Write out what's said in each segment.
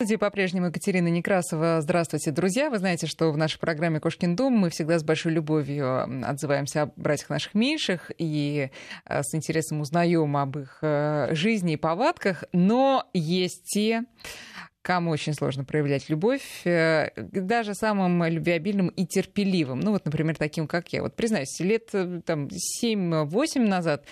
студии по-прежнему Екатерина Некрасова. Здравствуйте, друзья. Вы знаете, что в нашей программе «Кошкин дом» мы всегда с большой любовью отзываемся о братьях наших меньших и э, с интересом узнаем об их э, жизни и повадках. Но есть те, кому очень сложно проявлять любовь, э, даже самым любвеобильным и терпеливым. Ну вот, например, таким, как я. Вот признаюсь, лет там, 7-8 назад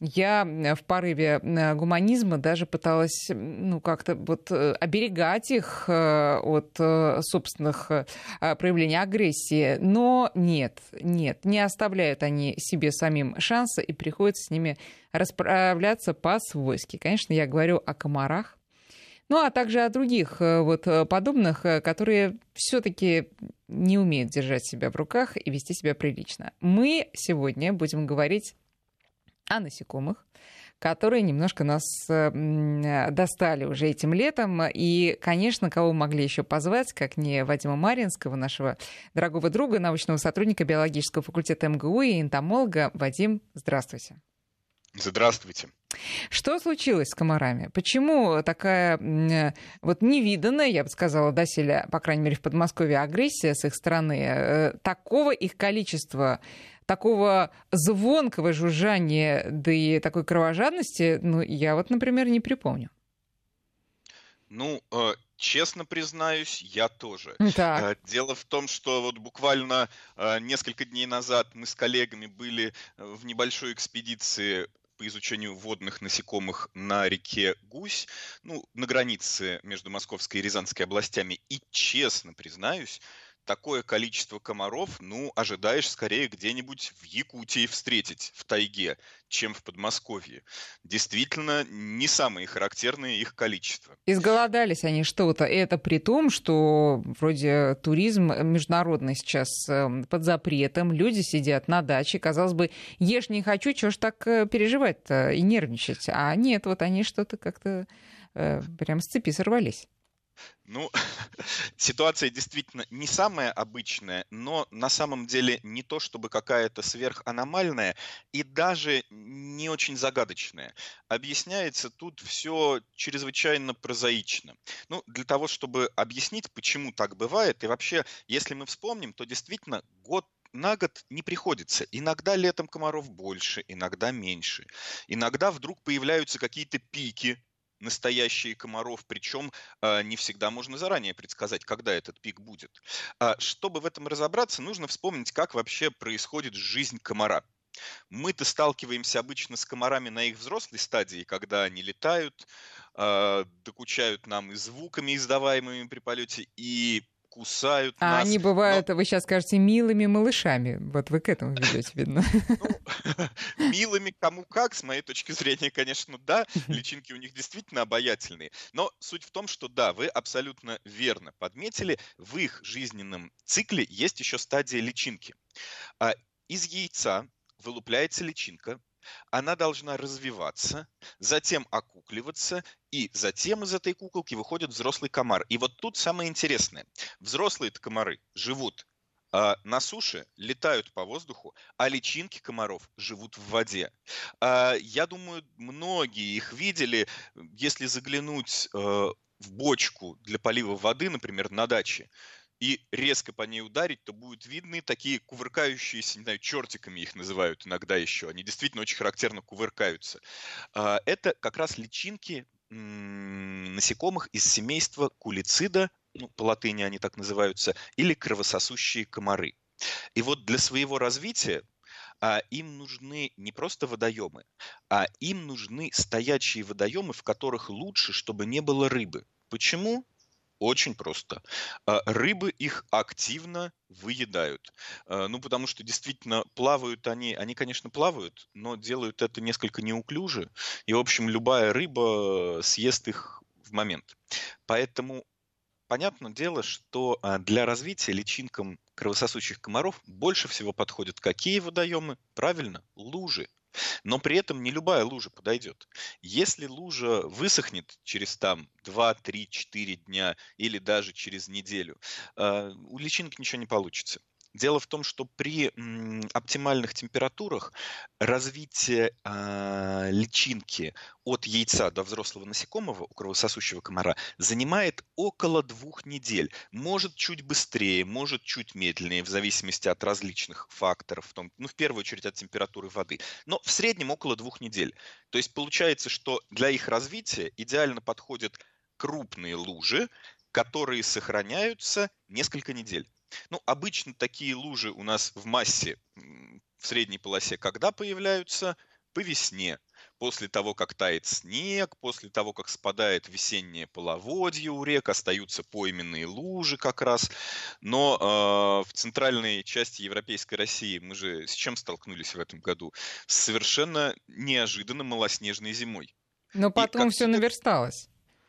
я в порыве гуманизма даже пыталась ну, как-то вот э, оберегать их э, от э, собственных проявлений агрессии. Но нет, нет, не оставляют они себе самим шанса и приходится с ними расправляться по-свойски. Конечно, я говорю о комарах, ну, а также о других вот подобных, которые все-таки не умеют держать себя в руках и вести себя прилично. Мы сегодня будем говорить о насекомых, которые немножко нас э, достали уже этим летом. И, конечно, кого могли еще позвать, как не Вадима Маринского, нашего дорогого друга, научного сотрудника биологического факультета МГУ и энтомолога. Вадим, здравствуйте. Здравствуйте. Что случилось с комарами? Почему такая вот невиданная, я бы сказала, доселе, по крайней мере, в Подмосковье, агрессия с их стороны, э, такого их количества такого звонкого жужжания, да и такой кровожадности, ну, я вот, например, не припомню. Ну, э, честно признаюсь, я тоже. Так. Э, дело в том, что вот буквально э, несколько дней назад мы с коллегами были в небольшой экспедиции по изучению водных насекомых на реке Гусь, ну, на границе между Московской и Рязанской областями. И честно признаюсь, такое количество комаров, ну, ожидаешь скорее где-нибудь в Якутии встретить, в тайге, чем в Подмосковье. Действительно, не самые характерные их количество. Изголодались они что-то. И это при том, что вроде туризм международный сейчас эм, под запретом, люди сидят на даче, казалось бы, ешь не хочу, чего ж так э, переживать-то и нервничать. А нет, вот они что-то как-то э, прям с цепи сорвались. Ну, ситуация действительно не самая обычная, но на самом деле не то чтобы какая-то сверханомальная и даже не очень загадочная. Объясняется тут все чрезвычайно прозаично. Ну, для того, чтобы объяснить, почему так бывает, и вообще, если мы вспомним, то действительно год на год не приходится. Иногда летом комаров больше, иногда меньше. Иногда вдруг появляются какие-то пики настоящие комаров, причем э, не всегда можно заранее предсказать, когда этот пик будет. А, чтобы в этом разобраться, нужно вспомнить, как вообще происходит жизнь комара. Мы-то сталкиваемся обычно с комарами на их взрослой стадии, когда они летают, э, докучают нам и звуками, издаваемыми при полете, и кусают а нас. они бывают, но... вы сейчас скажете, милыми малышами. Вот вы к этому ведете, видно. Ну, милыми кому как, с моей точки зрения, конечно, да. Личинки у них действительно обаятельные. Но суть в том, что да, вы абсолютно верно подметили, в их жизненном цикле есть еще стадия личинки. А из яйца вылупляется личинка, она должна развиваться, затем окукливаться, и затем из этой куколки выходит взрослый комар. И вот тут самое интересное. Взрослые комары живут а, на суше летают по воздуху, а личинки комаров живут в воде. А, я думаю, многие их видели, если заглянуть э, в бочку для полива воды, например, на даче и резко по ней ударить, то будут видны такие кувыркающиеся, не знаю, чертиками их называют иногда еще. Они действительно очень характерно кувыркаются. А, это как раз личинки насекомых из семейства кулицида, ну, по латыни они так называются, или кровососущие комары. И вот для своего развития а им нужны не просто водоемы, а им нужны стоячие водоемы, в которых лучше, чтобы не было рыбы. Почему? Очень просто. А, рыбы их активно выедают. А, ну, потому что действительно плавают они, они, конечно, плавают, но делают это несколько неуклюже. И, в общем, любая рыба съест их в момент. Поэтому понятное дело, что а, для развития личинкам кровососущих комаров больше всего подходят какие водоемы? Правильно, лужи. Но при этом не любая лужа подойдет. Если лужа высохнет через там 2, 3, 4 дня или даже через неделю, э, у личинок ничего не получится. Дело в том, что при оптимальных температурах развитие а, личинки от яйца до взрослого насекомого у кровососущего комара занимает около двух недель. Может чуть быстрее, может чуть медленнее, в зависимости от различных факторов, в, том, ну, в первую очередь от температуры воды. Но в среднем около двух недель. То есть получается, что для их развития идеально подходят крупные лужи, которые сохраняются несколько недель. Ну, обычно такие лужи у нас в массе в средней полосе когда появляются? По весне. После того, как тает снег, после того, как спадает весеннее половодье у рек, остаются пойменные лужи как раз. Но э, в центральной части Европейской России мы же с чем столкнулись в этом году? С совершенно неожиданно малоснежной зимой. Но потом все наверсталось.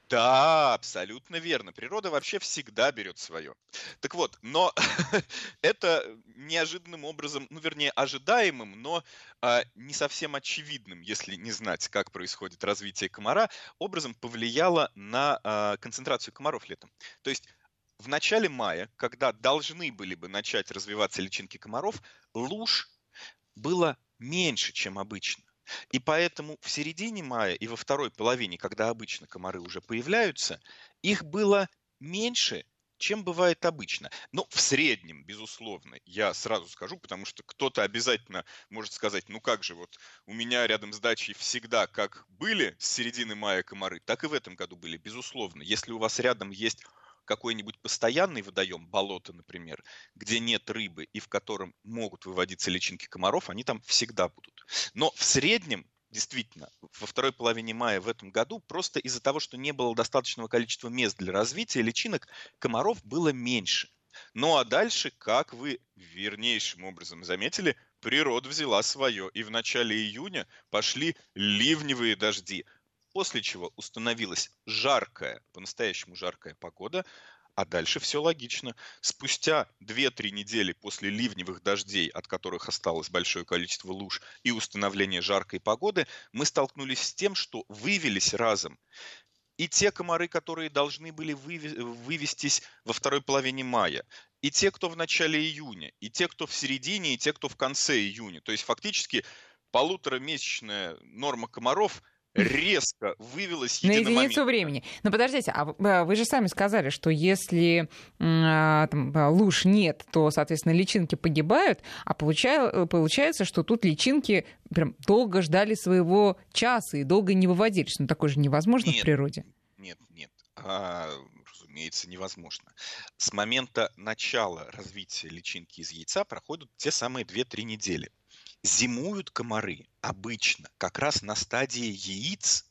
Да, абсолютно верно. Природа вообще всегда берет свое. Так вот, но это неожиданным образом, ну, вернее, ожидаемым, но а, не совсем очевидным, если не знать, как происходит развитие комара, образом повлияло на а, концентрацию комаров летом. То есть в начале мая, когда должны были бы начать развиваться личинки комаров, луж было меньше, чем обычно. И поэтому в середине мая и во второй половине, когда обычно комары уже появляются, их было меньше, чем бывает обычно. Но в среднем, безусловно, я сразу скажу, потому что кто-то обязательно может сказать, ну как же, вот у меня рядом с дачей всегда как были с середины мая комары, так и в этом году были, безусловно. Если у вас рядом есть какой-нибудь постоянный водоем, болото, например, где нет рыбы и в котором могут выводиться личинки комаров, они там всегда будут. Но в среднем действительно, во второй половине мая в этом году, просто из-за того, что не было достаточного количества мест для развития личинок, комаров было меньше. Ну а дальше, как вы вернейшим образом заметили, природа взяла свое, и в начале июня пошли ливневые дожди после чего установилась жаркая, по-настоящему жаркая погода, а дальше все логично. Спустя 2-3 недели после ливневых дождей, от которых осталось большое количество луж, и установления жаркой погоды, мы столкнулись с тем, что вывелись разом и те комары, которые должны были вывестись во второй половине мая, и те, кто в начале июня, и те, кто в середине, и те, кто в конце июня. То есть фактически полуторамесячная норма комаров – резко вывелась на единицу времени. Но подождите, а, а вы же сами сказали, что если а, там, а, луж нет, то, соответственно, личинки погибают, а получается, что тут личинки прям долго ждали своего часа и долго не выводились. Ну, такое же невозможно нет, в природе. Нет, нет. А, разумеется, невозможно. С момента начала развития личинки из яйца проходят те самые 2-3 недели. Зимуют комары обычно как раз на стадии яиц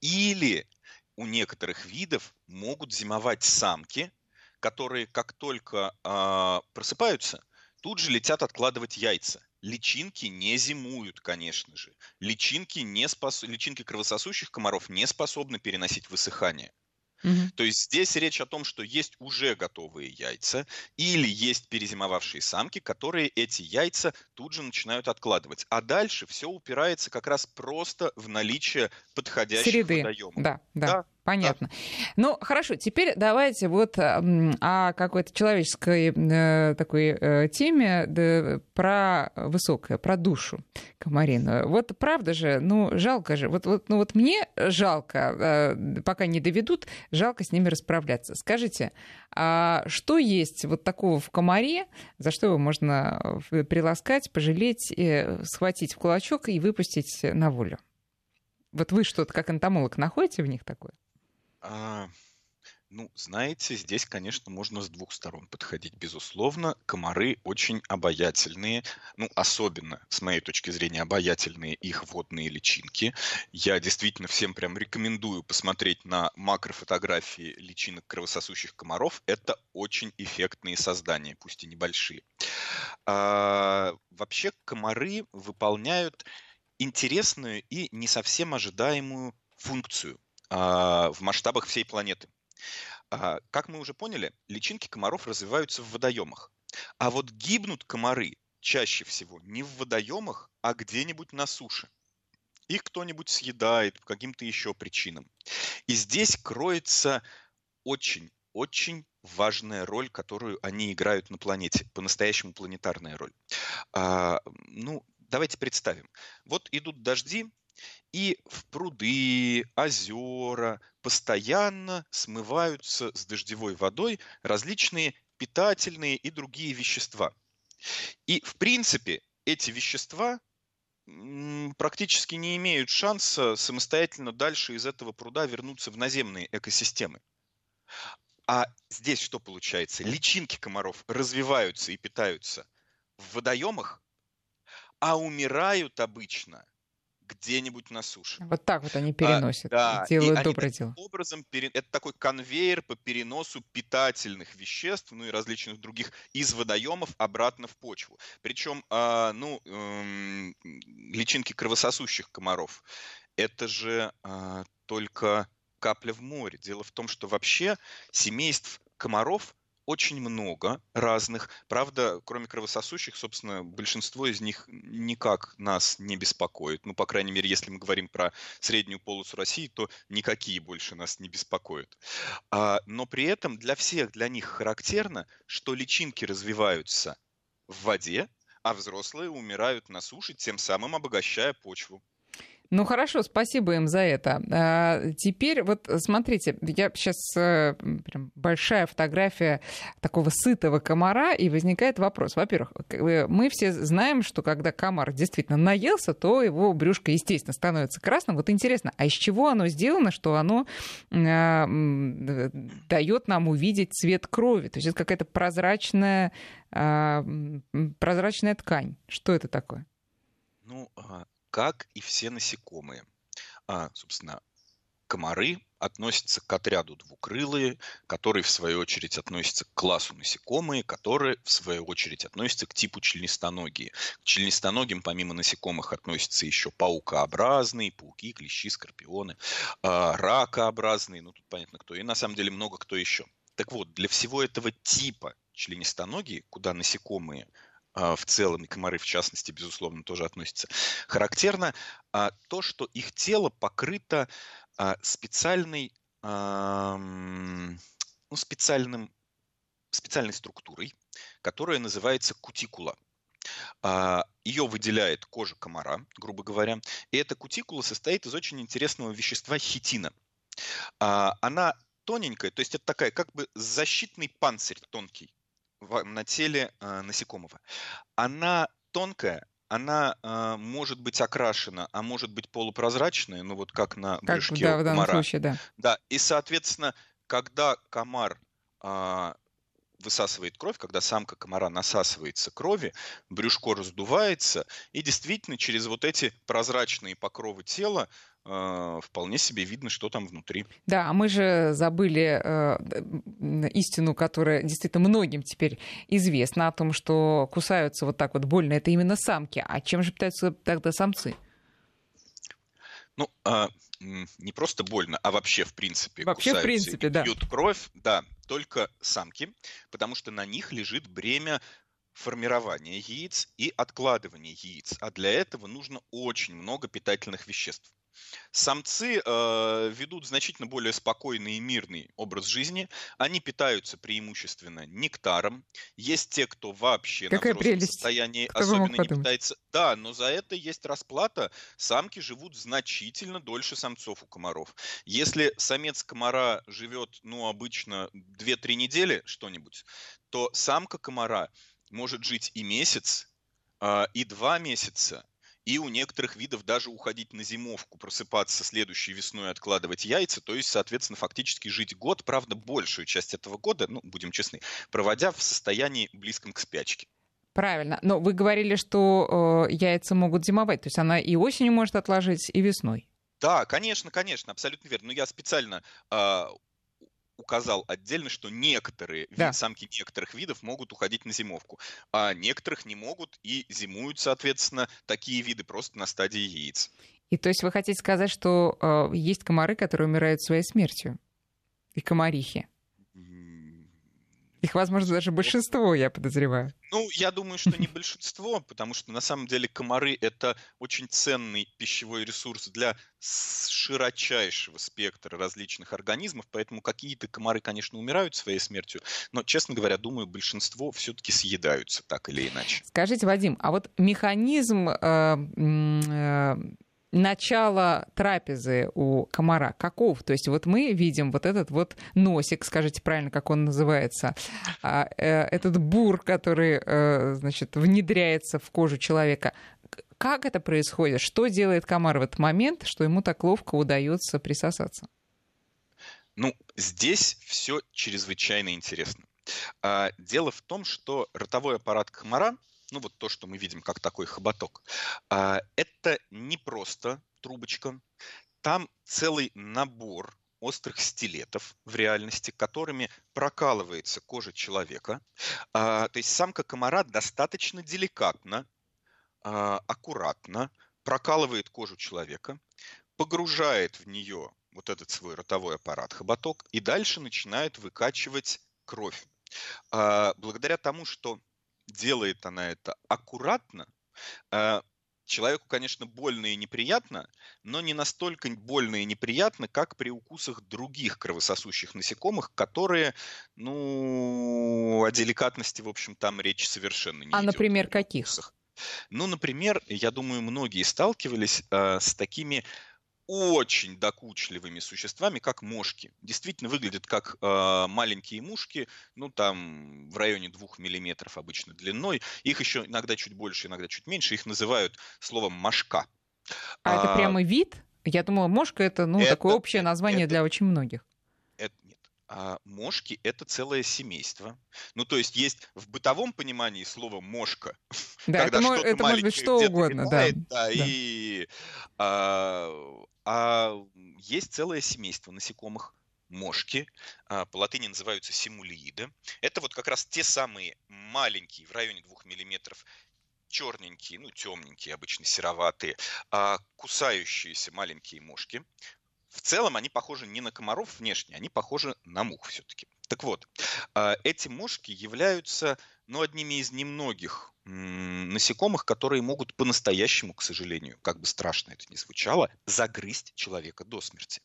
или у некоторых видов могут зимовать самки, которые как только э, просыпаются, тут же летят откладывать яйца. Личинки не зимуют, конечно же. Личинки, не спос... Личинки кровососущих комаров не способны переносить высыхание. Угу. То есть здесь речь о том, что есть уже готовые яйца или есть перезимовавшие самки, которые эти яйца тут же начинают откладывать. А дальше все упирается как раз просто в наличие подходящих Среды. водоемов. Да, да. да Понятно. Да. Ну, хорошо, теперь давайте вот о какой-то человеческой э, такой э, теме да, про высокое, про душу Комарину. Вот правда же, ну, жалко же. Вот, вот, ну, вот мне жалко, э, пока не доведут, жалко с ними расправляться. Скажите, а что есть вот такого в комаре, за что его можно приласкать, пожалеть, схватить в кулачок и выпустить на волю? Вот вы что-то как энтомолог находите в них такое? А, ну, знаете, здесь, конечно, можно с двух сторон подходить. Безусловно, комары очень обаятельные, ну, особенно, с моей точки зрения, обаятельные их водные личинки. Я действительно всем прям рекомендую посмотреть на макрофотографии личинок кровососущих комаров. Это очень эффектные создания, пусть и небольшие. А, вообще, комары выполняют интересную и не совсем ожидаемую функцию в масштабах всей планеты. А, как мы уже поняли, личинки комаров развиваются в водоемах. А вот гибнут комары чаще всего не в водоемах, а где-нибудь на суше. Их кто-нибудь съедает по каким-то еще причинам. И здесь кроется очень очень важная роль, которую они играют на планете, по-настоящему планетарная роль. А, ну, давайте представим. Вот идут дожди, и в пруды, озера постоянно смываются с дождевой водой различные питательные и другие вещества. И, в принципе, эти вещества практически не имеют шанса самостоятельно дальше из этого пруда вернуться в наземные экосистемы. А здесь что получается? Личинки комаров развиваются и питаются в водоемах, а умирают обычно где-нибудь на суше. Вот так вот они а, переносят, а, да. делают и доброе дело. образом, это такой конвейер по переносу питательных веществ, ну и различных других из водоемов обратно в почву. Причем, а, ну, эм, личинки кровососущих комаров, это же а, только капля в море. Дело в том, что вообще семейств комаров очень много разных. Правда, кроме кровососущих, собственно, большинство из них никак нас не беспокоит. Ну, по крайней мере, если мы говорим про среднюю полосу России, то никакие больше нас не беспокоят. А, но при этом для всех, для них характерно, что личинки развиваются в воде, а взрослые умирают на суше, тем самым обогащая почву. Ну хорошо, спасибо им за это. А, теперь вот смотрите, я сейчас э, прям большая фотография такого сытого комара, и возникает вопрос. Во-первых, мы все знаем, что когда комар действительно наелся, то его брюшко, естественно, становится красным. Вот интересно, а из чего оно сделано, что оно а, дает нам увидеть цвет крови? То есть это какая-то прозрачная, а, прозрачная ткань. Что это такое? Ну, как и все насекомые. А, собственно, комары относятся к отряду двукрылые, которые, в свою очередь, относятся к классу насекомые, которые, в свою очередь, относятся к типу членистоногие. К членистоногим, помимо насекомых, относятся еще паукообразные, пауки, клещи, скорпионы, а, ракообразные, ну, тут понятно кто, и на самом деле много кто еще. Так вот, для всего этого типа членистоногие, куда насекомые в целом, и комары в частности, безусловно, тоже относятся, характерно а, то, что их тело покрыто а, специальной, ну, специальным, специальной структурой, которая называется кутикула. Ее выделяет кожа комара, грубо говоря. И эта кутикула состоит из очень интересного вещества хитина. Она тоненькая, то есть это такая как бы защитный панцирь тонкий на теле э, насекомого. Она тонкая, она э, может быть окрашена, а может быть полупрозрачная, ну вот как на как, брюшке да, у комара. Случае, да. да, и соответственно, когда комар э, высасывает кровь, когда самка комара насасывается крови, брюшко раздувается, и действительно через вот эти прозрачные покровы тела вполне себе видно, что там внутри. Да, а мы же забыли э, истину, которая действительно многим теперь известна, о том, что кусаются вот так вот больно, это именно самки. А чем же питаются тогда самцы? Ну, а, не просто больно, а вообще в принципе. Вообще в принципе, да. Пьют кровь, да, только самки, потому что на них лежит бремя формирования яиц и откладывания яиц. А для этого нужно очень много питательных веществ. Самцы э, ведут значительно более спокойный и мирный образ жизни. Они питаются преимущественно нектаром. Есть те, кто вообще Какая на взрослом состоянии кто особенно не питается. Да, но за это есть расплата. Самки живут значительно дольше самцов у комаров. Если самец комара живет, ну, обычно 2-3 недели что-нибудь, то самка комара может жить и месяц, э, и два месяца, и у некоторых видов даже уходить на зимовку, просыпаться следующей весной и откладывать яйца, то есть, соответственно, фактически жить год, правда, большую часть этого года, ну, будем честны, проводя в состоянии близком к спячке. Правильно. Но вы говорили, что э, яйца могут зимовать, то есть она и осенью может отложить, и весной. Да, конечно, конечно, абсолютно верно. Но я специально э, указал отдельно, что некоторые да. вид, самки некоторых видов могут уходить на зимовку, а некоторых не могут и зимуют, соответственно, такие виды просто на стадии яиц. И то есть вы хотите сказать, что э, есть комары, которые умирают своей смертью? И комарихи? Их, возможно, даже большинство, я подозреваю. Ну, я думаю, что не большинство, потому что на самом деле комары – это очень ценный пищевой ресурс для широчайшего спектра различных организмов, поэтому какие-то комары, конечно, умирают своей смертью, но, честно говоря, думаю, большинство все-таки съедаются так или иначе. Скажите, Вадим, а вот механизм э, э, начало трапезы у комара каков? То есть вот мы видим вот этот вот носик, скажите правильно, как он называется, а, э, этот бур, который, э, значит, внедряется в кожу человека. Как это происходит? Что делает комар в этот момент, что ему так ловко удается присосаться? Ну, здесь все чрезвычайно интересно. А, дело в том, что ротовой аппарат комара ну вот то, что мы видим как такой хоботок, а, это не просто трубочка, там целый набор острых стилетов в реальности, которыми прокалывается кожа человека. А, то есть самка комара достаточно деликатно, а, аккуратно прокалывает кожу человека, погружает в нее вот этот свой ротовой аппарат, хоботок, и дальше начинает выкачивать кровь. Благодаря тому, что делает она это аккуратно, э, человеку, конечно, больно и неприятно, но не настолько больно и неприятно, как при укусах других кровососущих насекомых, которые, ну, о деликатности, в общем, там речь совершенно не А, идет. например, каких? Ну, например, я думаю, многие сталкивались э, с такими очень докучливыми существами, как мошки. Действительно выглядят как э, маленькие мушки, ну там в районе двух миллиметров обычно длиной. Их еще иногда чуть больше, иногда чуть меньше. Их называют словом мошка. А, а это прямо вид? Я думала, мошка это ну это, такое общее название это, для очень многих. Это нет. А мошки это целое семейство. Ну то есть есть в бытовом понимании слово мошка. Да, это, это может быть что угодно, да. да, да. И а, а есть целое семейство насекомых, мошки, а, по латыни называются симулииды. Это вот как раз те самые маленькие, в районе двух миллиметров, черненькие, ну темненькие, обычно сероватые, а, кусающиеся маленькие мошки. В целом они похожи не на комаров внешне, они похожи на мух все-таки. Так вот, а, эти мошки являются ну, одними из немногих насекомых, которые могут по-настоящему, к сожалению, как бы страшно это ни звучало, загрызть человека до смерти.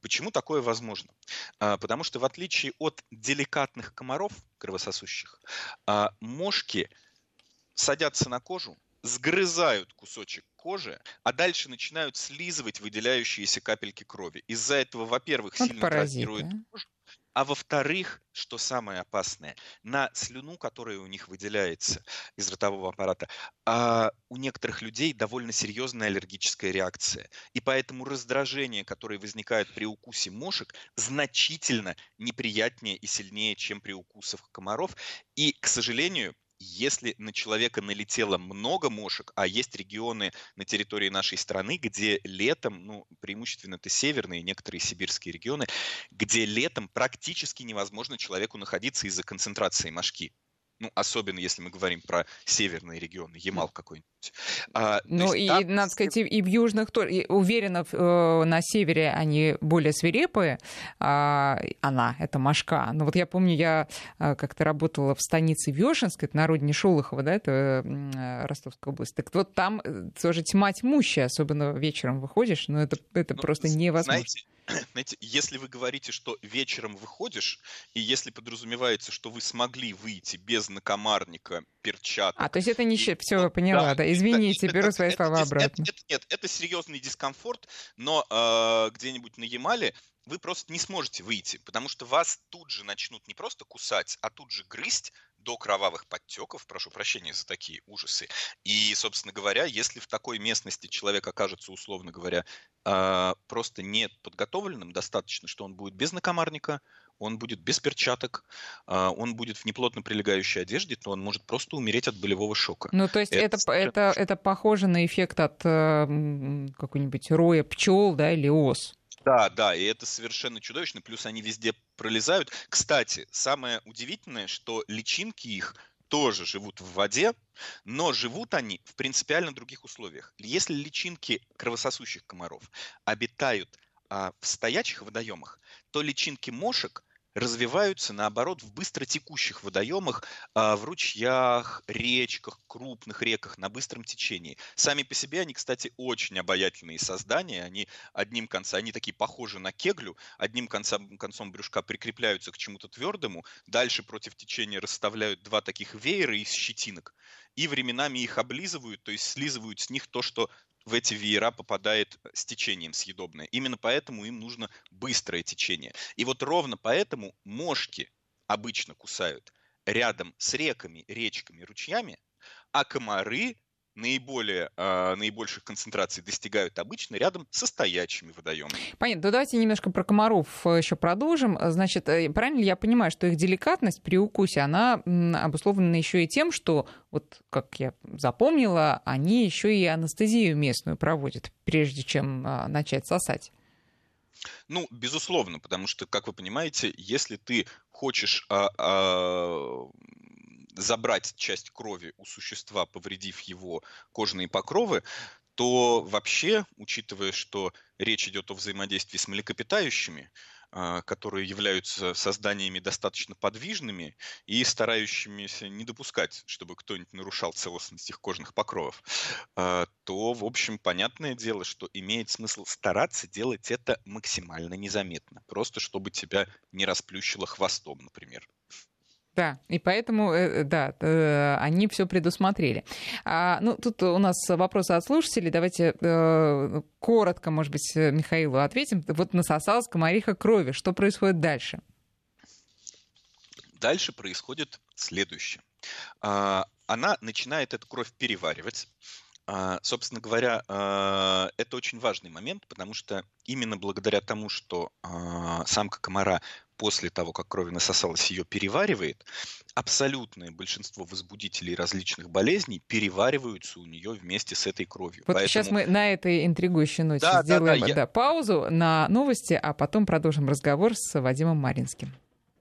Почему такое возможно? А, потому что в отличие от деликатных комаров кровососущих, а, мошки садятся на кожу, сгрызают кусочек кожи, а дальше начинают слизывать выделяющиеся капельки крови. Из-за этого, во-первых, сильно паразиты. травмирует кожу, а во-вторых, что самое опасное, на слюну, которая у них выделяется из ротового аппарата, а у некоторых людей довольно серьезная аллергическая реакция. И поэтому раздражение, которое возникает при укусе мошек, значительно неприятнее и сильнее, чем при укусах комаров. И, к сожалению, если на человека налетело много мошек, а есть регионы на территории нашей страны, где летом, ну, преимущественно это северные, некоторые сибирские регионы, где летом практически невозможно человеку находиться из-за концентрации мошки ну, особенно если мы говорим про северные регионы, Ямал какой-нибудь. А, ну, и, там... надо сказать, и в южных тоже. Уверенно, э, на севере они более свирепые. А, она, это Машка. Но вот я помню, я э, как-то работала в станице Вешенской, это на родине Шолохова, да, это э, Ростовская область. Так вот там тоже тьма тьмущая, особенно вечером выходишь, но это, это ну, просто невозможно. Знаете, знаете, если вы говорите, что вечером выходишь, и если подразумевается, что вы смогли выйти без накомарника, перчаток... А, то есть это не щит, все, поняла, да, да. извините, это, беру свои это, слова это, обратно. Это, это, нет, это серьезный дискомфорт, но э, где-нибудь на Ямале вы просто не сможете выйти, потому что вас тут же начнут не просто кусать, а тут же грызть, до кровавых подтеков, прошу прощения за такие ужасы. И, собственно говоря, если в такой местности человек окажется, условно говоря, а, просто не подготовленным достаточно, что он будет без накомарника, он будет без перчаток, а, он будет в неплотно прилегающей одежде, то он может просто умереть от болевого шока. Ну, то есть это, это, это, это похоже на эффект от э, какой-нибудь роя пчел, да, или ос. Да, да, и это совершенно чудовищно, плюс они везде пролезают. Кстати, самое удивительное, что личинки их тоже живут в воде, но живут они в принципиально других условиях. Если личинки кровососущих комаров обитают а, в стоячих водоемах, то личинки мошек развиваются, наоборот, в быстротекущих водоемах, а, в ручьях, речках, крупных реках на быстром течении. Сами по себе они, кстати, очень обаятельные создания. Они одним концом, они такие похожи на кеглю, одним концом, концом брюшка прикрепляются к чему-то твердому, дальше против течения расставляют два таких веера из щетинок, и временами их облизывают, то есть слизывают с них то, что в эти веера попадает с течением съедобное. Именно поэтому им нужно быстрое течение. И вот ровно поэтому мошки обычно кусают рядом с реками, речками, ручьями, а комары наиболее, э, наибольших концентраций достигают обычно рядом со стоячими водоемами. Понятно. То давайте немножко про комаров э, еще продолжим. Значит, э, правильно ли я понимаю, что их деликатность при укусе, она обусловлена еще и тем, что, вот как я запомнила, они еще и анестезию местную проводят, прежде чем а, начать сосать? Ну, безусловно, потому что, как вы понимаете, если ты хочешь а, а, забрать часть крови у существа, повредив его кожные покровы, то вообще, учитывая, что речь идет о взаимодействии с млекопитающими, а, которые являются созданиями достаточно подвижными и старающимися не допускать, чтобы кто-нибудь нарушал целостность их кожных покровов, а, то, в общем, понятное дело, что имеет смысл стараться делать это максимально незаметно, просто чтобы тебя не расплющило хвостом, например. Да, и поэтому, э, да, э, они все предусмотрели. А, ну, тут у нас вопросы от слушателей. Давайте э, коротко, может быть, Михаилу ответим. Вот насосалась комариха крови. Что происходит дальше? Дальше происходит следующее. А, она начинает эту кровь переваривать. А, собственно говоря, а, это очень важный момент, потому что именно благодаря тому, что самка комара после того, как кровь насосалась, ее переваривает, абсолютное большинство возбудителей различных болезней перевариваются у нее вместе с этой кровью. Вот Поэтому... сейчас мы на этой интригующей ноте да, сделаем да, да, я... паузу на новости, а потом продолжим разговор с Вадимом Маринским.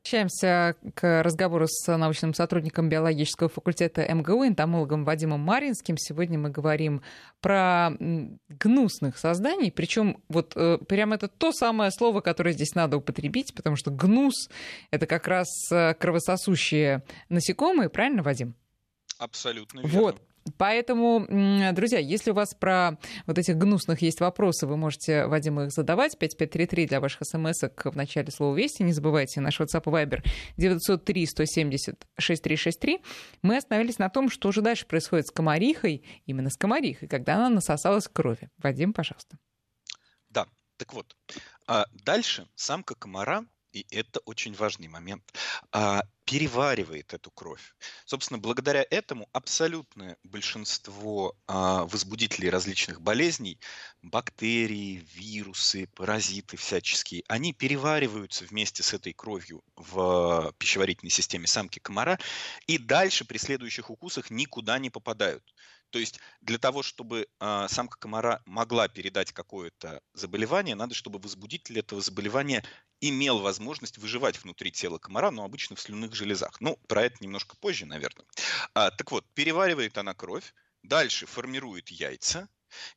Возвращаемся к разговору с научным сотрудником биологического факультета МГУ, энтомологом Вадимом Маринским. Сегодня мы говорим про гнусных созданий, причем вот э, прям это то самое слово, которое здесь надо употребить, потому что гнус — это как раз э, кровососущие насекомые, правильно, Вадим? Абсолютно верно. Вот. Поэтому, друзья, если у вас про вот этих гнусных есть вопросы, вы можете Вадиму их задавать. 5533 для ваших смс в начале слова «Вести». Не забывайте, наш WhatsApp и Viber 903-170-6363. Мы остановились на том, что же дальше происходит с комарихой, именно с комарихой, когда она насосалась крови. Вадим, пожалуйста. Да, так вот. А дальше самка комара и это очень важный момент, а, переваривает эту кровь. Собственно, благодаря этому абсолютное большинство а, возбудителей различных болезней, бактерии, вирусы, паразиты всяческие, они перевариваются вместе с этой кровью в пищеварительной системе самки комара и дальше при следующих укусах никуда не попадают. То есть для того, чтобы э, самка комара могла передать какое-то заболевание, надо, чтобы возбудитель этого заболевания имел возможность выживать внутри тела комара, но обычно в слюнных железах. Ну, про это немножко позже, наверное. А, так вот, переваривает она кровь, дальше формирует яйца,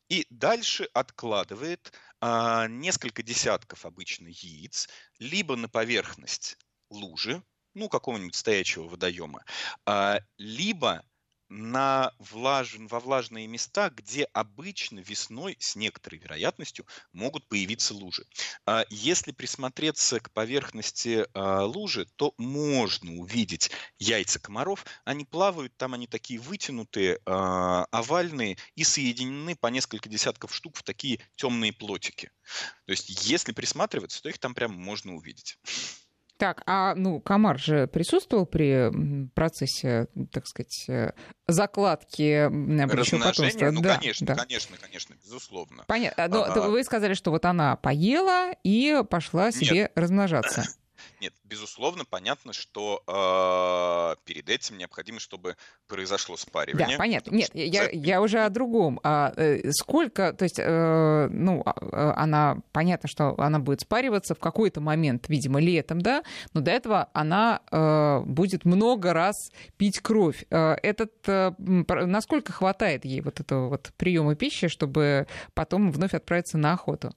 и дальше откладывает а, несколько десятков обычно яиц либо на поверхность лужи, ну, какого-нибудь стоячего водоема, а, либо на влаж... во влажные места, где обычно весной с некоторой вероятностью могут появиться лужи. А если присмотреться к поверхности а, лужи, то можно увидеть яйца комаров. Они плавают, там они такие вытянутые, а, овальные и соединены по несколько десятков штук в такие темные плотики. То есть, если присматриваться, то их там прямо можно увидеть. Так, а ну комар же присутствовал при процессе, так сказать, э, закладки потомства? Ну, да, конечно, да. конечно, конечно, безусловно. Понятно. Но а... вы сказали, что вот она поела и пошла себе Нет. размножаться. Нет, безусловно, понятно, что э, перед этим необходимо, чтобы произошло спаривание. Да, понятно. Нет, я, я уже о другом. А, э, сколько, то есть, э, ну, а, э, она, понятно, что она будет спариваться в какой-то момент, видимо, летом, да, но до этого она э, будет много раз пить кровь. Э, этот, э, насколько хватает ей вот этого вот приема пищи, чтобы потом вновь отправиться на охоту?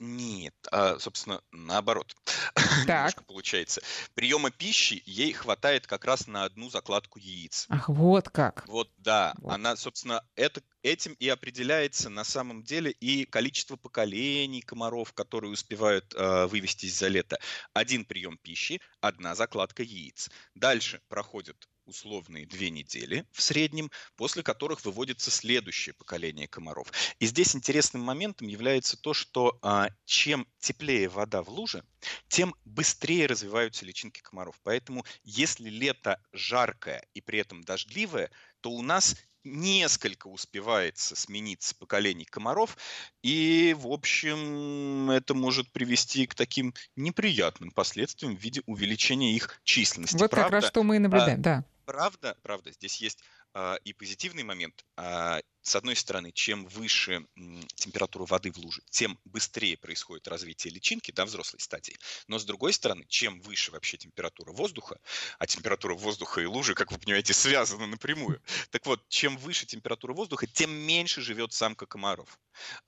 Нет, а, собственно, наоборот. Немножко получается. Приема пищи ей хватает как раз на одну закладку яиц. Ах, вот как. Вот, да. Вот. Она, собственно, это, этим и определяется на самом деле и количество поколений комаров, которые успевают э, вывестись за лето. Один прием пищи, одна закладка яиц. Дальше проходит условные две недели в среднем, после которых выводится следующее поколение комаров. И здесь интересным моментом является то, что а, чем теплее вода в луже, тем быстрее развиваются личинки комаров. Поэтому если лето жаркое и при этом дождливое, то у нас несколько успевается смениться поколений комаров, и, в общем, это может привести к таким неприятным последствиям в виде увеличения их численности. Вот Правда, как раз что мы и наблюдаем, а, да правда, правда, здесь есть а, и позитивный момент. А, с одной стороны, чем выше м, температура воды в луже, тем быстрее происходит развитие личинки до взрослой стадии. Но с другой стороны, чем выше вообще температура воздуха, а температура воздуха и лужи, как вы понимаете, связаны напрямую. Так вот, чем выше температура воздуха, тем меньше живет самка комаров.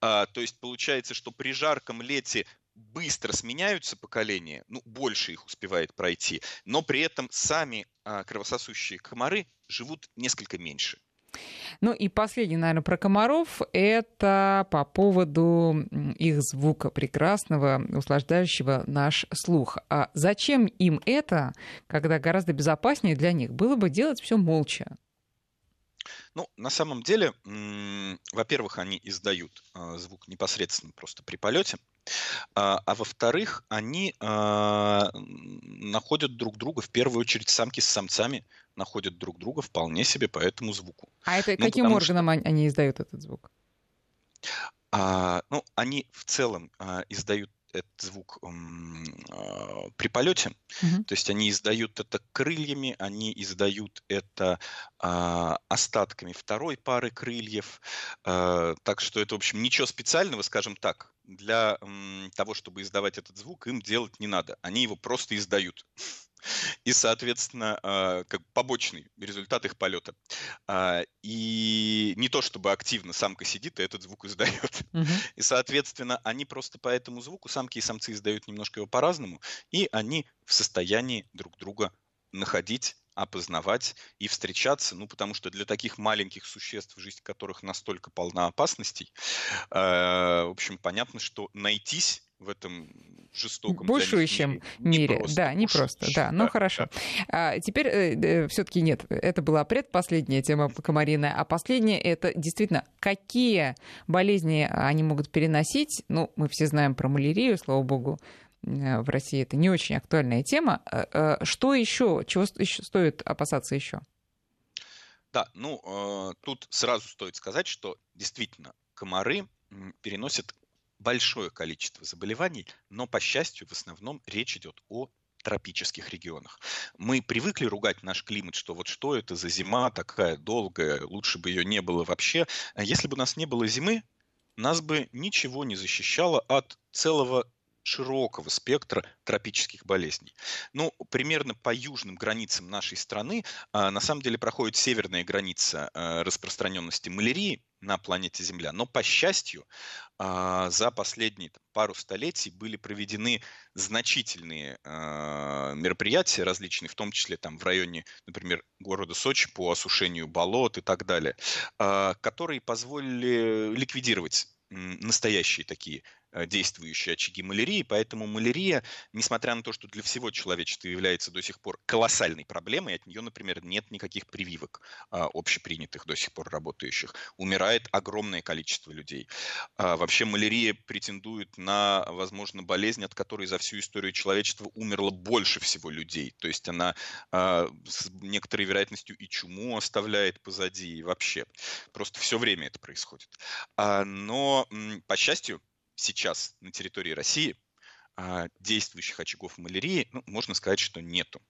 А, то есть получается, что при жарком лете быстро сменяются поколения, ну, больше их успевает пройти, но при этом сами а, кровососущие комары живут несколько меньше. Ну и последний, наверное, про комаров. Это по поводу их звука прекрасного, услаждающего наш слух. А зачем им это, когда гораздо безопаснее для них было бы делать все молча? Ну, на самом деле, во-первых, они издают а, звук непосредственно просто при полете, а, а во-вторых, они а, находят друг друга, в первую очередь самки с самцами находят друг друга вполне себе по этому звуку. А это ну, каким органом что... они издают этот звук? А, ну, они в целом а, издают этот звук э, при полете. Угу. То есть они издают это крыльями, они издают это э, остатками второй пары крыльев. Э, так что это, в общем, ничего специального, скажем так, для э, того, чтобы издавать этот звук, им делать не надо. Они его просто издают и, соответственно, а, как побочный результат их полета. А, и не то, чтобы активно самка сидит и этот звук издает. Угу. И, соответственно, они просто по этому звуку, самки и самцы издают немножко его по-разному, и они в состоянии друг друга находить опознавать и встречаться, ну, потому что для таких маленьких существ, жизнь которых настолько полна опасностей, э, в общем, понятно, что найтись в этом жестоком бушующем мире. мире. да, не просто, да. Ну хорошо. Да. А, теперь э, э, все-таки нет, это была предпоследняя тема комарина, а последняя это действительно какие болезни они могут переносить. Ну, мы все знаем про малярию, слава богу, э, в России это не очень актуальная тема. Э, что еще, чего стоит опасаться еще? Да, ну тут сразу стоит сказать, что действительно комары переносят большое количество заболеваний, но, по счастью, в основном речь идет о тропических регионах. Мы привыкли ругать наш климат, что вот что это за зима такая долгая, лучше бы ее не было вообще. Если бы у нас не было зимы, нас бы ничего не защищало от целого широкого спектра тропических болезней. Ну, примерно по южным границам нашей страны а, на самом деле проходит северная граница а, распространенности малярии на планете Земля. Но, по счастью, а, за последние пару столетий были проведены значительные мероприятия различные, в том числе там в районе, например, города Сочи по осушению болот и так далее, которые позволили ликвидировать настоящие такие действующие очаги малярии, поэтому малярия, несмотря на то, что для всего человечества является до сих пор колоссальной проблемой, от нее, например, нет никаких прививок а, общепринятых, до сих пор работающих, умирает огромное количество людей. А, вообще малярия претендует на, возможно, болезнь, от которой за всю историю человечества умерло больше всего людей. То есть она а, с некоторой вероятностью и чуму оставляет позади, и вообще. Просто все время это происходит. Но, по счастью, сейчас на территории России а, действующих очагов малярии, ну, можно сказать, что нету.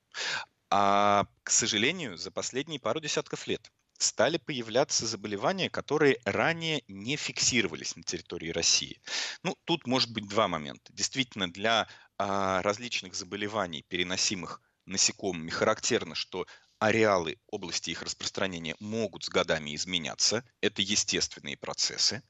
А, к сожалению, за последние пару десятков лет стали появляться заболевания, которые ранее не фиксировались на территории России. Ну, тут может быть два момента. Действительно, для а, различных заболеваний, переносимых насекомыми, характерно, что ареалы области их распространения могут с годами изменяться. Это естественные процессы.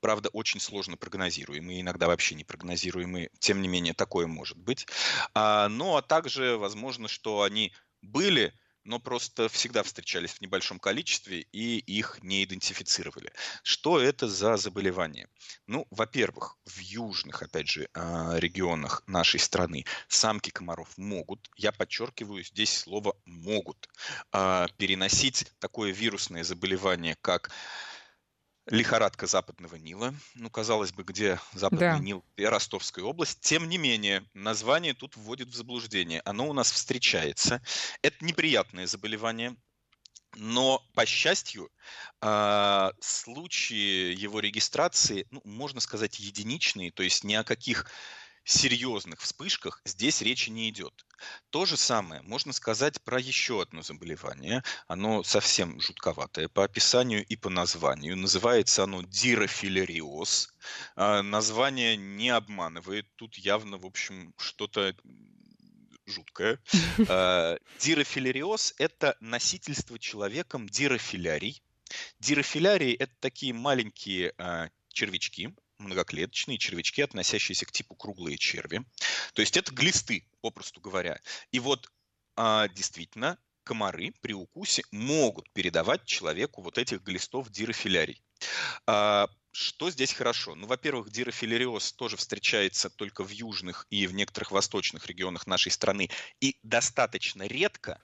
Правда, очень сложно прогнозируемые, иногда вообще не прогнозируемые. Тем не менее, такое может быть. А, ну, а также возможно, что они были но просто всегда встречались в небольшом количестве и их не идентифицировали. Что это за заболевание? Ну, во-первых, в южных, опять же, а, регионах нашей страны самки комаров могут, я подчеркиваю здесь слово «могут», а, переносить такое вирусное заболевание, как лихорадка Западного Нила. Ну, казалось бы, где Западный да. Нил и Ростовская область. Тем не менее, название тут вводит в заблуждение. Оно у нас встречается. Это неприятное заболевание. Но, по счастью, а, случаи его регистрации, ну, можно сказать, единичные, то есть ни о каких серьезных вспышках здесь речи не идет. То же самое можно сказать про еще одно заболевание. Оно совсем жутковатое по описанию и по названию. Называется оно дирофилериоз. А, название не обманывает. Тут явно, в общем, что-то жуткое. А, дирофилериоз – это носительство человеком дирофилярий. Дирофилярии – это такие маленькие а, червячки, многоклеточные червячки, относящиеся к типу круглые черви. То есть это глисты, попросту говоря. И вот а, действительно комары при укусе могут передавать человеку вот этих глистов дирофилярий. А, что здесь хорошо? Ну, во-первых, дирофилариоз тоже встречается только в южных и в некоторых восточных регионах нашей страны и достаточно редко,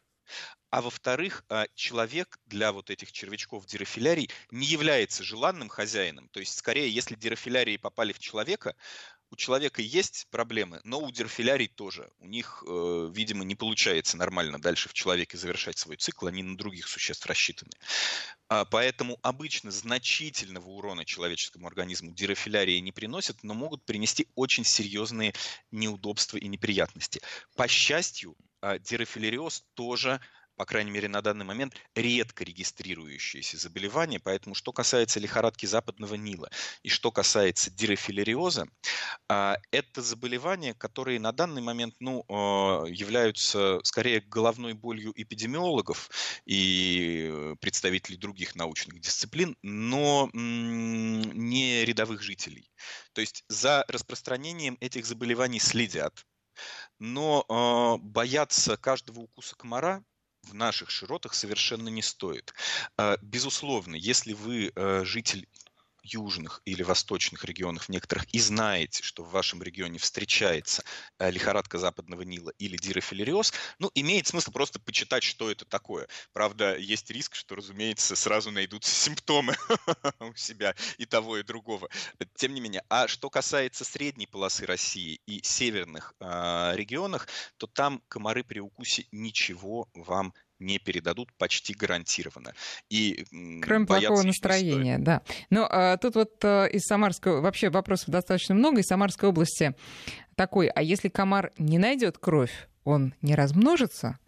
а во-вторых, а, человек для вот этих червячков дирофилярий не является желанным хозяином. То есть, скорее, если дирофилярии попали в человека, у человека есть проблемы, но у дирофилярий тоже. У них, э, видимо, не получается нормально дальше в человеке завершать свой цикл, они на других существ рассчитаны. А, поэтому обычно значительного урона человеческому организму дирофилярии не приносят, но могут принести очень серьезные неудобства и неприятности. По счастью, а, дирофилариоз тоже по крайней мере на данный момент, редко регистрирующееся заболевание. Поэтому что касается лихорадки западного Нила и что касается дирофилариоза, а, это заболевания, которые на данный момент ну, а, являются скорее головной болью эпидемиологов и представителей других научных дисциплин, но не рядовых жителей. То есть за распространением этих заболеваний следят, но э, бояться каждого укуса комара в наших широтах совершенно не стоит. А, безусловно, если вы э, житель южных или восточных регионах в некоторых и знаете, что в вашем регионе встречается э, лихорадка западного Нила или дирофилериоз, ну, имеет смысл просто почитать, что это такое. Правда, есть риск, что, разумеется, сразу найдутся симптомы у себя и того, и другого. Тем не менее, а что касается средней полосы России и северных э, регионах, то там комары при укусе ничего вам не передадут почти гарантированно. И Кроме плохого настроения, да. Но а, тут вот а, из Самарской, вообще вопросов достаточно много, из Самарской области такой, а если комар не найдет кровь, он не размножится?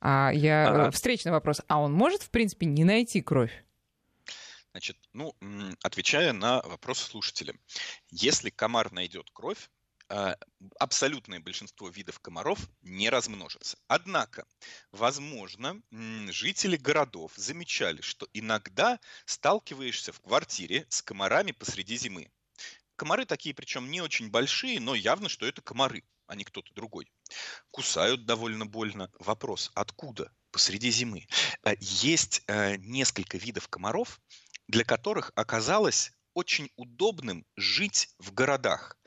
А я ага. встречный вопрос, а он может, в принципе, не найти кровь? Значит, ну, отвечая на вопрос слушателя, если комар найдет кровь, а, абсолютное большинство видов комаров не размножатся. Однако, возможно, жители городов замечали, что иногда сталкиваешься в квартире с комарами посреди зимы. Комары такие, причем не очень большие, но явно, что это комары, а не кто-то другой. Кусают довольно больно. Вопрос, откуда посреди зимы? А, есть э, несколько видов комаров, для которых оказалось очень удобным жить в городах.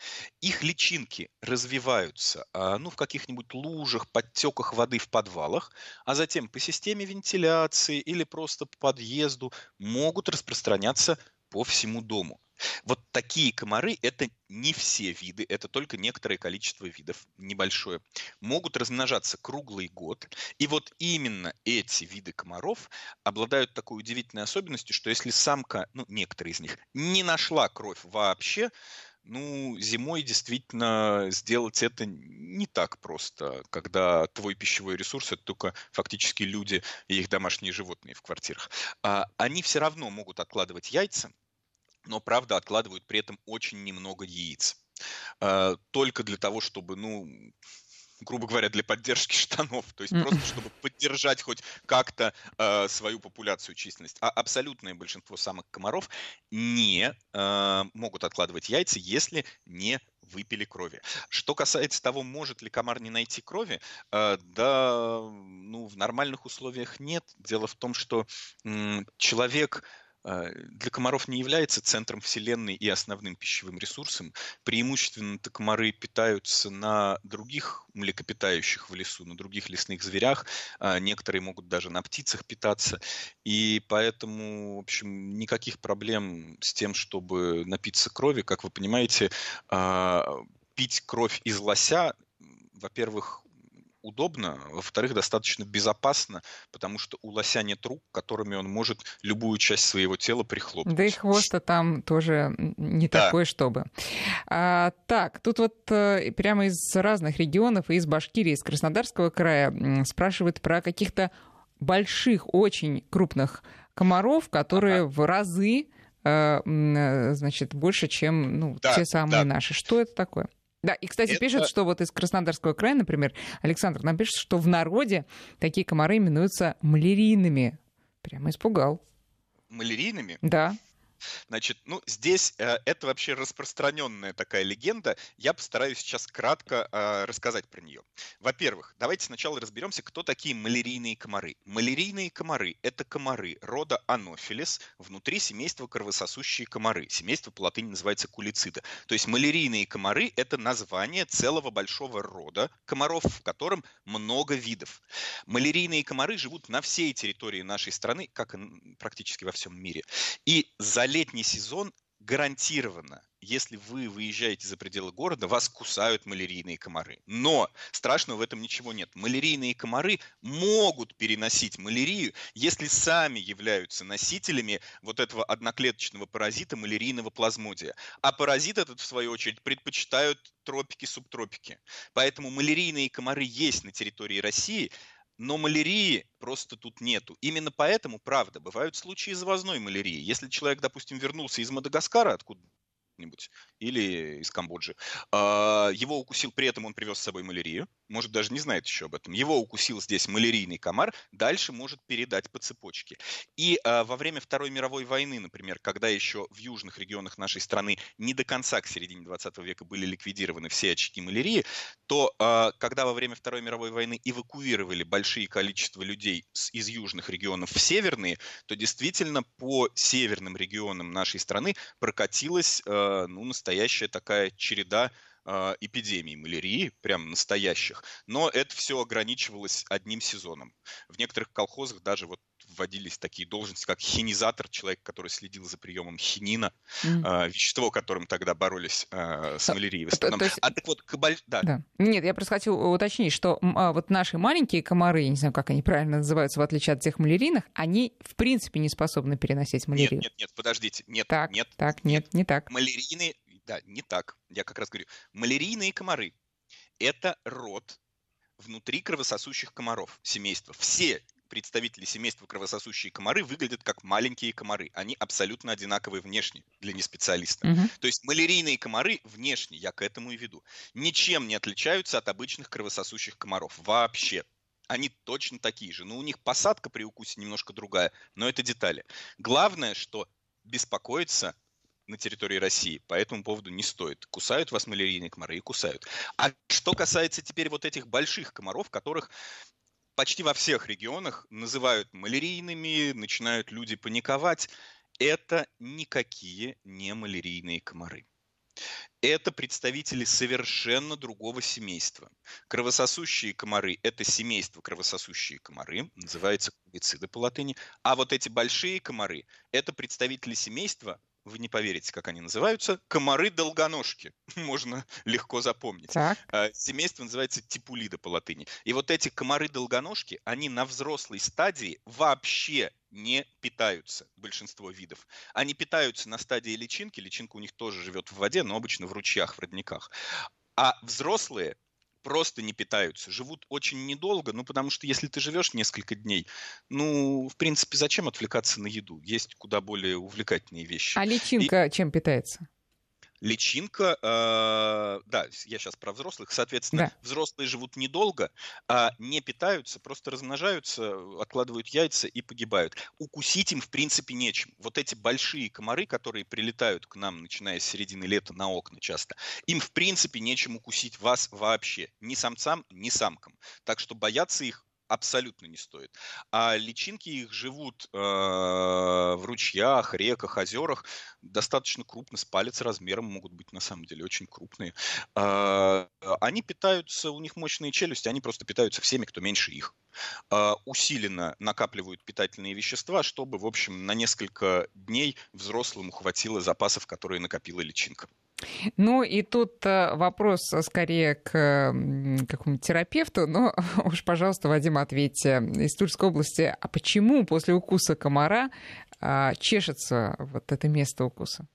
Их личинки развиваются а, ну, в каких-нибудь лужах, подтеках воды в подвалах, а затем по системе вентиляции или просто по подъезду могут распространяться по всему дому. Вот такие комары, это не все виды, это только некоторое количество видов, небольшое, могут размножаться круглый год. И вот именно эти виды комаров обладают такой удивительной особенностью, что если самка, ну, некоторые из них, не нашла кровь вообще, ну, зимой действительно сделать это не так просто, когда твой пищевой ресурс это только фактически люди и их домашние животные в квартирах. А они все равно могут откладывать яйца, но, правда, откладывают при этом очень немного яиц. А, только для того, чтобы, ну, грубо говоря, для поддержки штанов, то есть просто чтобы поддержать хоть как-то э, свою популяцию численность. А абсолютное большинство самых комаров не э, могут откладывать яйца, если не выпили крови. Что касается того, может ли комар не найти крови, э, да, ну, в нормальных условиях нет. Дело в том, что э, человек для комаров не является центром Вселенной и основным пищевым ресурсом. Преимущественно-то комары питаются на других млекопитающих в лесу, на других лесных зверях. А, некоторые могут даже на птицах питаться. И поэтому, в общем, никаких проблем с тем, чтобы напиться крови. Как вы понимаете, а, пить кровь из лося, во-первых, удобно, во-вторых, достаточно безопасно, потому что у лося нет рук, которыми он может любую часть своего тела прихлопнуть. Да и хвоста там тоже не да. такой, чтобы. А, так, тут вот э, прямо из разных регионов, из Башкирии, из Краснодарского края спрашивают про каких-то больших, очень крупных комаров, которые ага. в разы э, э, значит, больше, чем ну, да, те самые да. наши. Что это такое? Да, и, кстати, это... пишут, что вот из Краснодарского края, например, Александр нам пишет, что в народе такие комары именуются малярийными. Прямо испугал. Малярийными? Да. Значит, ну, здесь э, это вообще распространенная такая легенда. Я постараюсь сейчас кратко э, рассказать про нее. Во-первых, давайте сначала разберемся, кто такие малярийные комары. Малярийные комары – это комары рода Анофилис внутри семейства кровососущие комары. Семейство по латыни называется кулицида. То есть малярийные комары – это название целого большого рода комаров, в котором много видов. Малярийные комары живут на всей территории нашей страны, как и практически во всем мире. И за летний сезон гарантированно, если вы выезжаете за пределы города, вас кусают малярийные комары. Но страшного в этом ничего нет. Малярийные комары могут переносить малярию, если сами являются носителями вот этого одноклеточного паразита малярийного плазмодия. А паразит этот, в свою очередь, предпочитают тропики, субтропики. Поэтому малярийные комары есть на территории России, но малярии просто тут нету. Именно поэтому, правда, бывают случаи завозной малярии. Если человек, допустим, вернулся из Мадагаскара, откуда нибудь или из Камбоджи. А, его укусил, при этом он привез с собой малярию, может, даже не знает еще об этом. Его укусил здесь малярийный комар, дальше может передать по цепочке. И а, во время Второй мировой войны, например, когда еще в южных регионах нашей страны не до конца к середине 20 века были ликвидированы все очаги малярии, то а, когда во время Второй мировой войны эвакуировали большие количества людей из южных регионов в северные, то действительно по северным регионам нашей страны прокатилась ну, настоящая такая череда э, эпидемий малярии, прям настоящих, но это все ограничивалось одним сезоном. В некоторых колхозах даже вот вводились такие должности, как хинизатор, человек, который следил за приемом хинина, mm. э, вещество, которым тогда боролись э, с малярией в основном. То, есть... А так вот, кабаль... да. да. Нет, я просто хотел уточнить, что а, вот наши маленькие комары, я не знаю, как они правильно называются, в отличие от тех малярийных, они в принципе не способны переносить малярию. Нет, нет, нет, подождите, нет, так, нет. Так, нет, нет, не так. Малярийные, да, не так. Я как раз говорю, малярийные комары – это род внутри кровососущих комаров, семейства. Все представители семейства кровососущие комары выглядят как маленькие комары. Они абсолютно одинаковые внешне для неспециалиста. Угу. То есть малярийные комары внешне, я к этому и веду, ничем не отличаются от обычных кровососущих комаров. Вообще. Они точно такие же. Но у них посадка при укусе немножко другая, но это детали. Главное, что беспокоиться на территории России. По этому поводу не стоит. Кусают вас малярийные комары и кусают. А что касается теперь вот этих больших комаров, которых почти во всех регионах называют малярийными, начинают люди паниковать, это никакие не малярийные комары. Это представители совершенно другого семейства. Кровососущие комары – это семейство кровососущие комары, называется кубициды по латыни. А вот эти большие комары – это представители семейства вы не поверите, как они называются, комары-долгоножки. Можно легко запомнить. Так. А, семейство называется типулида по латыни. И вот эти комары-долгоножки, они на взрослой стадии вообще не питаются, большинство видов. Они питаются на стадии личинки, личинка у них тоже живет в воде, но обычно в ручьях, в родниках. А взрослые просто не питаются, живут очень недолго, ну, потому что если ты живешь несколько дней, ну, в принципе, зачем отвлекаться на еду? Есть куда более увлекательные вещи. А личинка И... чем питается? Личинка, э, да, я сейчас про взрослых, соответственно, да. взрослые живут недолго, а не питаются, просто размножаются, откладывают яйца и погибают. Укусить им, в принципе, нечем. Вот эти большие комары, которые прилетают к нам, начиная с середины лета на окна часто, им, в принципе, нечем укусить вас вообще. Ни самцам, ни самкам. Так что бояться их абсолютно не стоит. А личинки их живут э, в ручьях, реках, озерах, достаточно крупно, с палец размером могут быть на самом деле очень крупные. Э, они питаются, у них мощные челюсти, они просто питаются всеми, кто меньше их. Э, усиленно накапливают питательные вещества, чтобы, в общем, на несколько дней взрослому хватило запасов, которые накопила личинка. Ну и тут э, вопрос скорее к какому-нибудь терапевту, но уж, пожалуйста, Вадим, ответьте. Из Тульской области, а почему после укуса комара а, чешется вот это место укуса?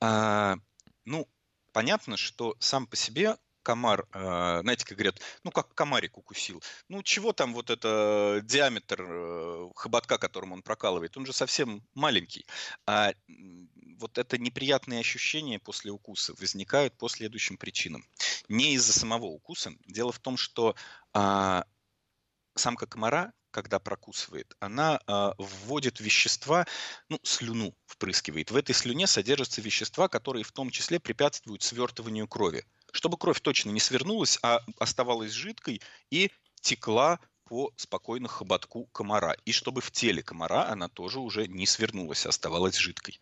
А, ну, понятно, что сам по себе комар, э, знаете, как говорят, ну, как комарик укусил. Ну, чего там вот это диаметр э, хоботка, которым он прокалывает? Он же совсем маленький. А вот это неприятные ощущения после укуса возникают по следующим причинам. Не из-за самого укуса. Дело в том, что а, самка комара когда прокусывает, она э, вводит вещества, ну, слюну впрыскивает. В этой слюне содержатся вещества, которые в том числе препятствуют свертыванию крови чтобы кровь точно не свернулась, а оставалась жидкой и текла по спокойно хоботку комара. И чтобы в теле комара она тоже уже не свернулась, а оставалась жидкой.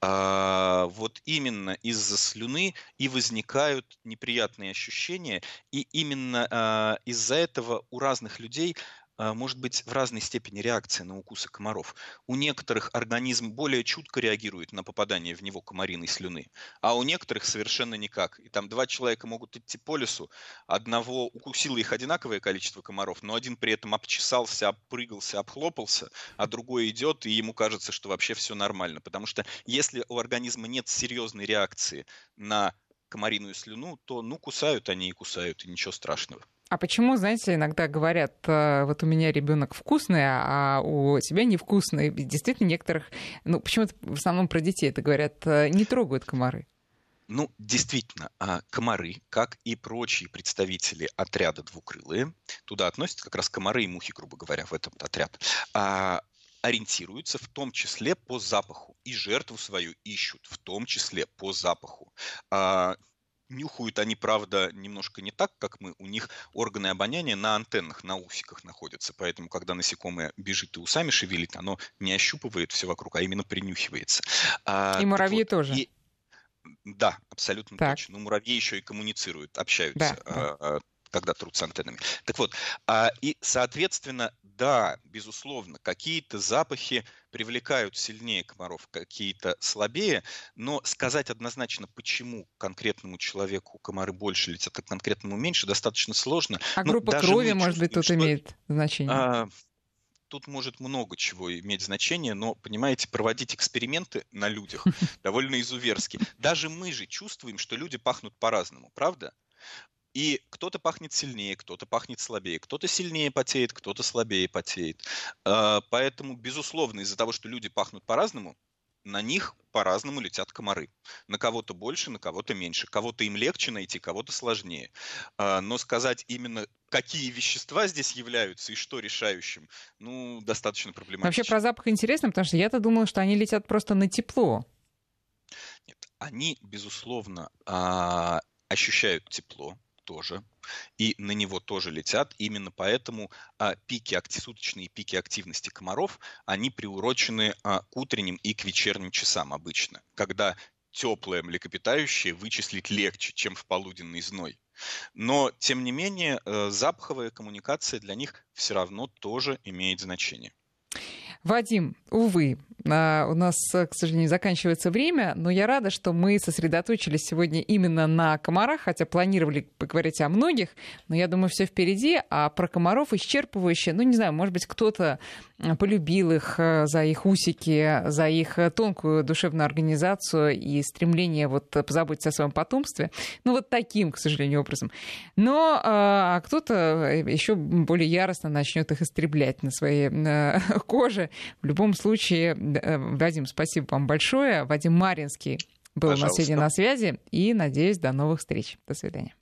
А, вот именно из-за слюны и возникают неприятные ощущения. И именно а, из-за этого у разных людей может быть в разной степени реакция на укусы комаров. У некоторых организм более чутко реагирует на попадание в него комариной слюны, а у некоторых совершенно никак. И там два человека могут идти по лесу, одного укусило их одинаковое количество комаров, но один при этом обчесался, обпрыгался, обхлопался, а другой идет, и ему кажется, что вообще все нормально. Потому что если у организма нет серьезной реакции на комариную слюну, то ну кусают они и кусают, и ничего страшного. А почему, знаете, иногда говорят, э, вот у меня ребенок вкусный, а у тебя невкусный? Действительно, некоторых, ну, почему-то в основном про детей это говорят, э, не трогают комары. Ну, действительно, а комары, как и прочие представители отряда двукрылые, туда относятся как раз комары и мухи, грубо говоря, в этот отряд, а, ориентируются в том числе по запаху. И жертву свою ищут в том числе по запаху. А, Нюхают они, правда, немножко не так, как мы. У них органы обоняния на антеннах, на усиках находятся. Поэтому, когда насекомое бежит и усами шевелит, оно не ощупывает все вокруг, а именно принюхивается. А, и муравьи вот, тоже. И... Да, абсолютно так. точно. Ну, муравьи еще и коммуницируют, общаются. Да, а, да когда трут с антеннами. Так вот, а, и, соответственно, да, безусловно, какие-то запахи привлекают сильнее комаров, какие-то слабее, но сказать однозначно, почему конкретному человеку комары больше летят, а конкретному меньше, достаточно сложно. А ну, группа крови, может быть, тут что, имеет значение? А, тут может много чего иметь значение, но, понимаете, проводить эксперименты на людях довольно изуверски. Даже мы же чувствуем, что люди пахнут по-разному, правда? И кто-то пахнет сильнее, кто-то пахнет слабее, кто-то сильнее потеет, кто-то слабее потеет. А, поэтому, безусловно, из-за того, что люди пахнут по-разному, на них по-разному летят комары. На кого-то больше, на кого-то меньше. Кого-то им легче найти, кого-то сложнее. А, но сказать именно, какие вещества здесь являются и что решающим, ну, достаточно проблематично. Вообще про запах интересно, потому что я-то думала, что они летят просто на тепло. Нет, они, безусловно, а, ощущают тепло, тоже, и на него тоже летят. Именно поэтому а, пики, суточные пики активности комаров, они приурочены а, к утренним и к вечерним часам обычно, когда теплое млекопитающее вычислить легче, чем в полуденный зной. Но, тем не менее, э, запаховая коммуникация для них все равно тоже имеет значение. Вадим, увы, а, у нас, к сожалению, заканчивается время, но я рада, что мы сосредоточились сегодня именно на комарах, хотя планировали поговорить о многих, но я думаю, все впереди, а про комаров исчерпывающе, ну, не знаю, может быть, кто-то полюбил их э, за их усики, за их тонкую душевную организацию и стремление вот позаботиться о своем потомстве. Ну, вот таким, к сожалению, образом. Но а кто-то еще более яростно начнет их истреблять на своей э, коже. В любом случае, Вадим, спасибо вам большое. Вадим Маринский был Пожалуйста. у нас сегодня на связи. И, надеюсь, до новых встреч. До свидания.